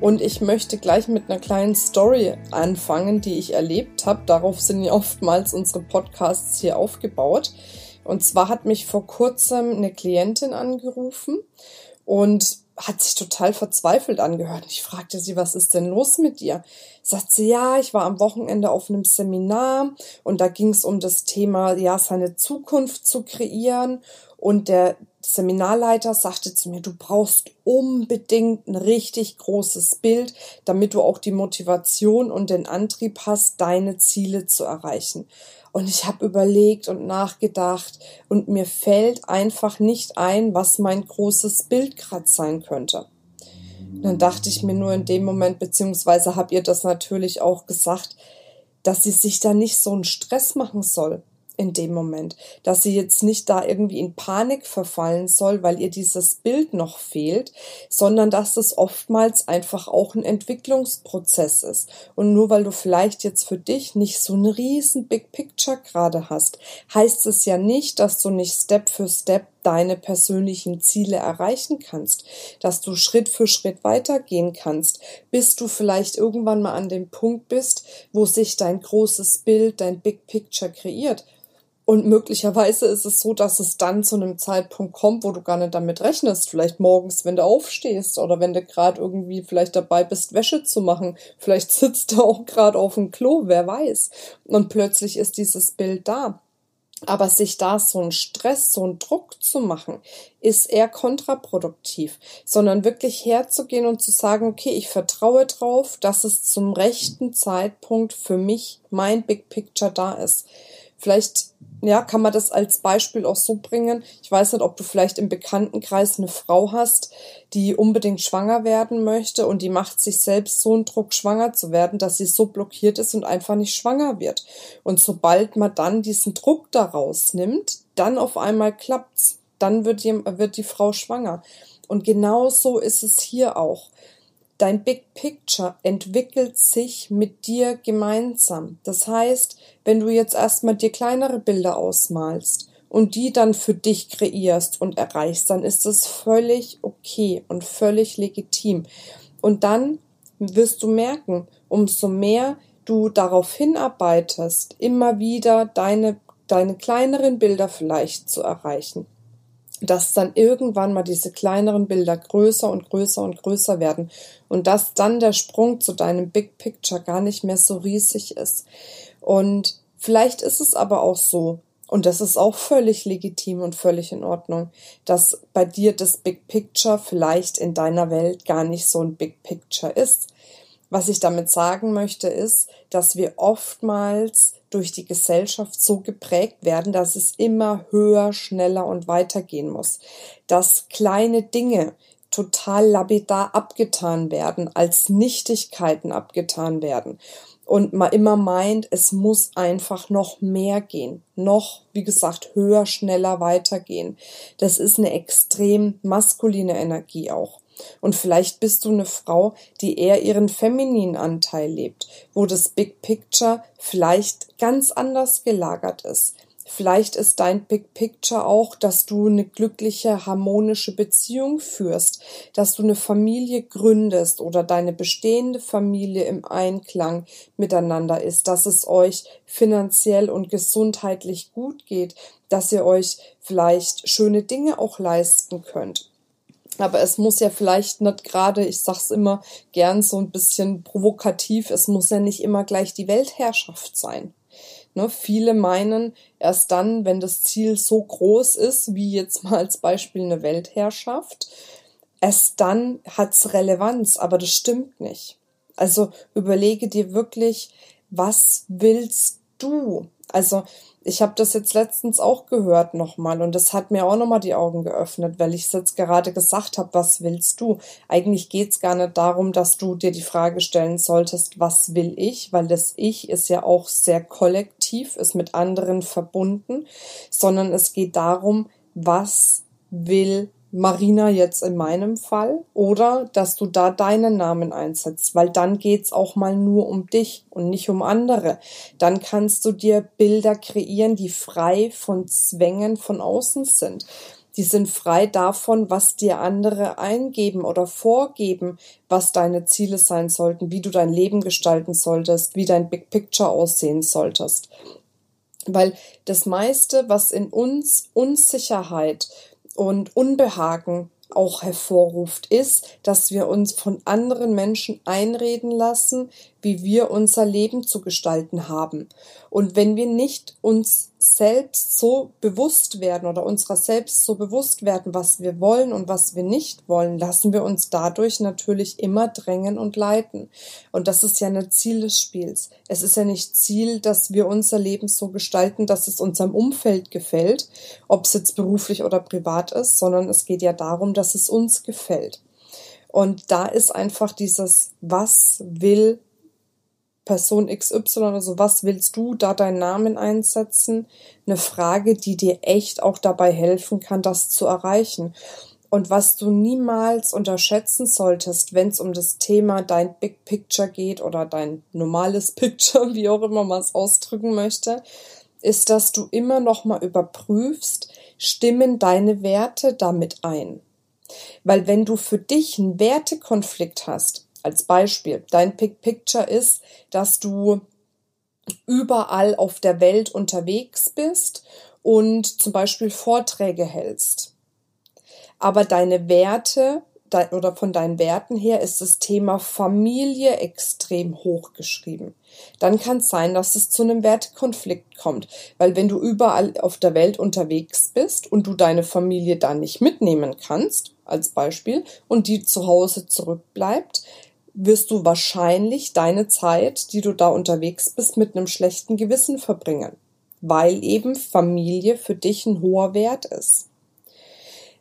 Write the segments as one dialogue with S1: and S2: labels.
S1: und ich möchte gleich mit einer kleinen Story anfangen, die ich erlebt habe. Darauf sind ja oftmals unsere Podcasts hier aufgebaut. Und zwar hat mich vor kurzem eine Klientin angerufen und hat sich total verzweifelt angehört. Ich fragte sie, was ist denn los mit dir? Sagt sie, ja, ich war am Wochenende auf einem Seminar und da ging es um das Thema, ja, seine Zukunft zu kreieren. Und der Seminarleiter sagte zu mir, du brauchst unbedingt ein richtig großes Bild, damit du auch die Motivation und den Antrieb hast, deine Ziele zu erreichen. Und ich habe überlegt und nachgedacht und mir fällt einfach nicht ein, was mein großes Bild gerade sein könnte. Und dann dachte ich mir nur in dem Moment, beziehungsweise habe ihr das natürlich auch gesagt, dass sie sich da nicht so einen Stress machen soll in dem Moment, dass sie jetzt nicht da irgendwie in Panik verfallen soll, weil ihr dieses Bild noch fehlt, sondern dass es oftmals einfach auch ein Entwicklungsprozess ist. Und nur weil du vielleicht jetzt für dich nicht so ein riesen Big Picture gerade hast, heißt es ja nicht, dass du nicht Step für Step deine persönlichen Ziele erreichen kannst, dass du Schritt für Schritt weitergehen kannst, bis du vielleicht irgendwann mal an dem Punkt bist, wo sich dein großes Bild, dein Big Picture kreiert und möglicherweise ist es so, dass es dann zu einem Zeitpunkt kommt, wo du gar nicht damit rechnest. Vielleicht morgens, wenn du aufstehst oder wenn du gerade irgendwie vielleicht dabei bist, Wäsche zu machen. Vielleicht sitzt du auch gerade auf dem Klo, wer weiß. Und plötzlich ist dieses Bild da. Aber sich da so einen Stress, so einen Druck zu machen, ist eher kontraproduktiv, sondern wirklich herzugehen und zu sagen, okay, ich vertraue drauf, dass es zum rechten Zeitpunkt für mich mein Big Picture da ist. Vielleicht ja, kann man das als Beispiel auch so bringen. Ich weiß nicht, ob du vielleicht im Bekanntenkreis eine Frau hast, die unbedingt schwanger werden möchte und die macht sich selbst so einen Druck, schwanger zu werden, dass sie so blockiert ist und einfach nicht schwanger wird. Und sobald man dann diesen Druck daraus nimmt, dann auf einmal klappt's. Dann wird die, wird die Frau schwanger. Und genau so ist es hier auch. Dein Big Picture entwickelt sich mit dir gemeinsam. Das heißt, wenn du jetzt erstmal dir kleinere Bilder ausmalst und die dann für dich kreierst und erreichst, dann ist das völlig okay und völlig legitim. Und dann wirst du merken, umso mehr du darauf hinarbeitest, immer wieder deine, deine kleineren Bilder vielleicht zu erreichen, dass dann irgendwann mal diese kleineren Bilder größer und größer und größer werden und dass dann der Sprung zu deinem Big Picture gar nicht mehr so riesig ist. Und vielleicht ist es aber auch so, und das ist auch völlig legitim und völlig in Ordnung, dass bei dir das Big Picture vielleicht in deiner Welt gar nicht so ein Big Picture ist. Was ich damit sagen möchte, ist, dass wir oftmals durch die Gesellschaft so geprägt werden, dass es immer höher, schneller und weiter gehen muss. Dass kleine Dinge total lapidar abgetan werden, als Nichtigkeiten abgetan werden. Und man immer meint, es muss einfach noch mehr gehen. Noch, wie gesagt, höher, schneller weitergehen. Das ist eine extrem maskuline Energie auch. Und vielleicht bist du eine Frau, die eher ihren femininen Anteil lebt, wo das Big Picture vielleicht ganz anders gelagert ist. Vielleicht ist dein Big Picture auch, dass du eine glückliche, harmonische Beziehung führst, dass du eine Familie gründest oder deine bestehende Familie im Einklang miteinander ist, dass es euch finanziell und gesundheitlich gut geht, dass ihr euch vielleicht schöne Dinge auch leisten könnt. Aber es muss ja vielleicht nicht gerade, ich sag's immer gern so ein bisschen provokativ, es muss ja nicht immer gleich die Weltherrschaft sein. Ne, viele meinen, erst dann, wenn das Ziel so groß ist, wie jetzt mal als Beispiel eine Weltherrschaft, erst dann hat's Relevanz, aber das stimmt nicht. Also überlege dir wirklich, was willst du? Also ich habe das jetzt letztens auch gehört nochmal und das hat mir auch nochmal die Augen geöffnet, weil ich es jetzt gerade gesagt habe, was willst du? Eigentlich geht's gar nicht darum, dass du dir die Frage stellen solltest, was will ich, weil das Ich ist ja auch sehr kollektiv, ist mit anderen verbunden, sondern es geht darum, was will Marina jetzt in meinem Fall oder dass du da deinen Namen einsetzt, weil dann geht's auch mal nur um dich und nicht um andere. Dann kannst du dir Bilder kreieren, die frei von Zwängen von außen sind. Die sind frei davon, was dir andere eingeben oder vorgeben, was deine Ziele sein sollten, wie du dein Leben gestalten solltest, wie dein Big Picture aussehen solltest. Weil das meiste, was in uns Unsicherheit und Unbehagen auch hervorruft, ist, dass wir uns von anderen Menschen einreden lassen, wie wir unser Leben zu gestalten haben. Und wenn wir nicht uns selbst so bewusst werden oder unserer selbst so bewusst werden, was wir wollen und was wir nicht wollen, lassen wir uns dadurch natürlich immer drängen und leiten. Und das ist ja ein Ziel des Spiels. Es ist ja nicht Ziel, dass wir unser Leben so gestalten, dass es unserem Umfeld gefällt, ob es jetzt beruflich oder privat ist, sondern es geht ja darum, dass es uns gefällt. Und da ist einfach dieses, was will Person XY oder so, was willst du da deinen Namen einsetzen? Eine Frage, die dir echt auch dabei helfen kann, das zu erreichen. Und was du niemals unterschätzen solltest, wenn es um das Thema dein Big Picture geht oder dein normales Picture, wie auch immer man es ausdrücken möchte, ist, dass du immer noch mal überprüfst, stimmen deine Werte damit ein? Weil wenn du für dich einen Wertekonflikt hast, als Beispiel, dein Pick Picture ist, dass du überall auf der Welt unterwegs bist und zum Beispiel Vorträge hältst. Aber deine Werte oder von deinen Werten her ist das Thema Familie extrem hochgeschrieben. Dann kann es sein, dass es zu einem Wertekonflikt kommt, weil wenn du überall auf der Welt unterwegs bist und du deine Familie dann nicht mitnehmen kannst, als Beispiel, und die zu Hause zurückbleibt, wirst du wahrscheinlich deine Zeit, die du da unterwegs bist, mit einem schlechten Gewissen verbringen, weil eben Familie für dich ein hoher Wert ist.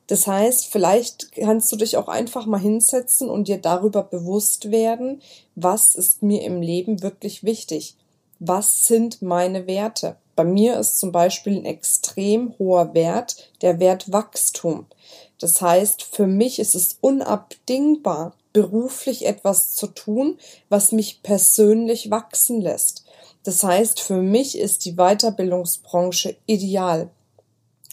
S1: Das heißt, vielleicht kannst du dich auch einfach mal hinsetzen und dir darüber bewusst werden, was ist mir im Leben wirklich wichtig? Was sind meine Werte? Bei mir ist zum Beispiel ein extrem hoher Wert der Wert Wachstum. Das heißt, für mich ist es unabdingbar, beruflich etwas zu tun, was mich persönlich wachsen lässt. Das heißt, für mich ist die Weiterbildungsbranche ideal.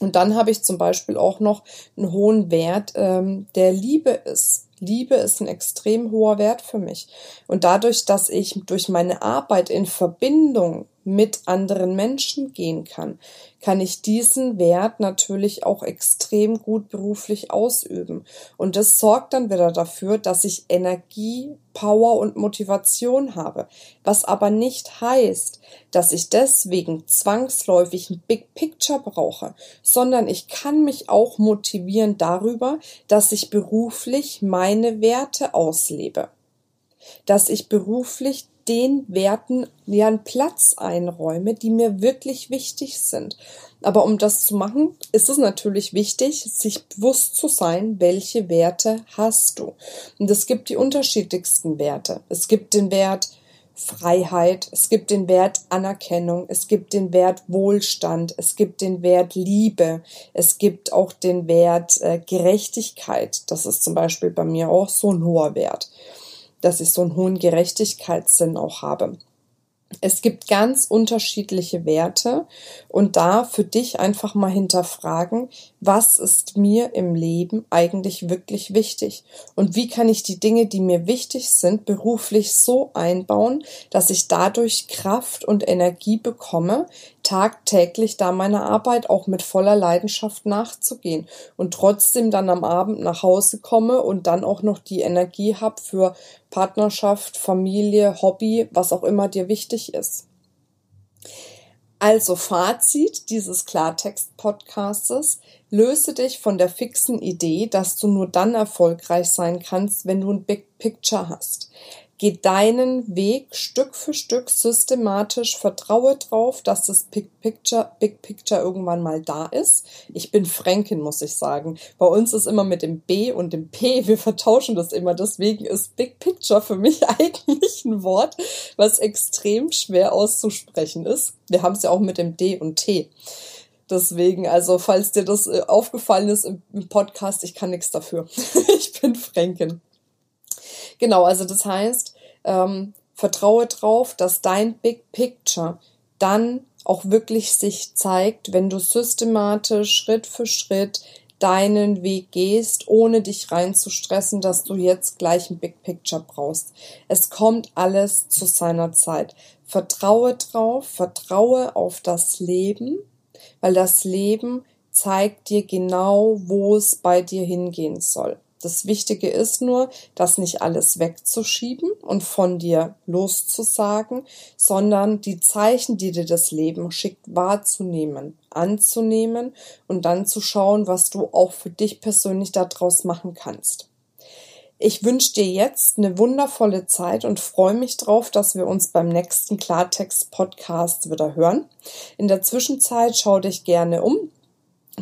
S1: Und dann habe ich zum Beispiel auch noch einen hohen Wert ähm, der Liebe ist. Liebe ist ein extrem hoher Wert für mich. Und dadurch, dass ich durch meine Arbeit in Verbindung mit anderen Menschen gehen kann, kann ich diesen Wert natürlich auch extrem gut beruflich ausüben. Und das sorgt dann wieder dafür, dass ich Energie, Power und Motivation habe. Was aber nicht heißt, dass ich deswegen zwangsläufig ein Big Picture brauche, sondern ich kann mich auch motivieren darüber, dass ich beruflich meine Werte auslebe dass ich beruflich den Werten ja einen Platz einräume, die mir wirklich wichtig sind. Aber um das zu machen, ist es natürlich wichtig, sich bewusst zu sein, welche Werte hast du. Und es gibt die unterschiedlichsten Werte. Es gibt den Wert Freiheit, es gibt den Wert Anerkennung, es gibt den Wert Wohlstand, es gibt den Wert Liebe, es gibt auch den Wert äh, Gerechtigkeit. Das ist zum Beispiel bei mir auch so ein hoher Wert dass ich so einen hohen Gerechtigkeitssinn auch habe. Es gibt ganz unterschiedliche Werte und da für dich einfach mal hinterfragen, was ist mir im Leben eigentlich wirklich wichtig und wie kann ich die Dinge, die mir wichtig sind, beruflich so einbauen, dass ich dadurch Kraft und Energie bekomme, tagtäglich da meiner Arbeit auch mit voller Leidenschaft nachzugehen und trotzdem dann am Abend nach Hause komme und dann auch noch die Energie habe für Partnerschaft, Familie, Hobby, was auch immer dir wichtig ist. Also Fazit dieses Klartext-Podcastes. Löse dich von der fixen Idee, dass du nur dann erfolgreich sein kannst, wenn du ein Big Picture hast. Geh deinen Weg Stück für Stück systematisch, vertraue drauf, dass das Big Picture, Big Picture irgendwann mal da ist. Ich bin Fränkin, muss ich sagen. Bei uns ist immer mit dem B und dem P, wir vertauschen das immer. Deswegen ist Big Picture für mich eigentlich ein Wort, was extrem schwer auszusprechen ist. Wir haben es ja auch mit dem D und T. Deswegen, also falls dir das äh, aufgefallen ist im, Podcast, ich kann nichts dafür. ich bin Fränkin. Genau, also das heißt, ähm, vertraue drauf, dass dein Big Picture dann auch wirklich sich zeigt, wenn du systematisch Schritt für Schritt deinen Weg gehst, ohne dich reinzustressen, dass du jetzt gleich ein Big Picture brauchst. Es kommt alles zu seiner Zeit. Vertraue drauf, vertraue auf das Leben, weil das Leben zeigt dir genau, wo es bei dir hingehen soll. Das Wichtige ist nur, das nicht alles wegzuschieben und von dir loszusagen, sondern die Zeichen, die dir das Leben schickt, wahrzunehmen, anzunehmen und dann zu schauen, was du auch für dich persönlich daraus machen kannst. Ich wünsche dir jetzt eine wundervolle Zeit und freue mich drauf, dass wir uns beim nächsten Klartext-Podcast wieder hören. In der Zwischenzeit schau dich gerne um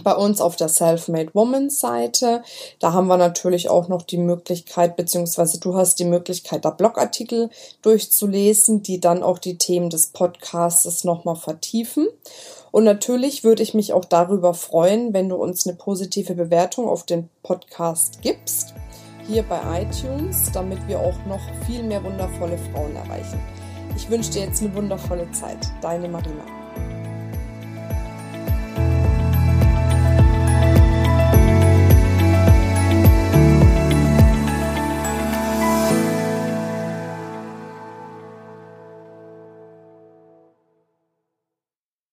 S1: bei uns auf der Self-Made Woman Seite. Da haben wir natürlich auch noch die Möglichkeit, beziehungsweise du hast die Möglichkeit, da Blogartikel durchzulesen, die dann auch die Themen des Podcasts nochmal vertiefen. Und natürlich würde ich mich auch darüber freuen, wenn du uns eine positive Bewertung auf den Podcast gibst, hier bei iTunes, damit wir auch noch viel mehr wundervolle Frauen erreichen. Ich wünsche dir jetzt eine wundervolle Zeit. Deine Marina.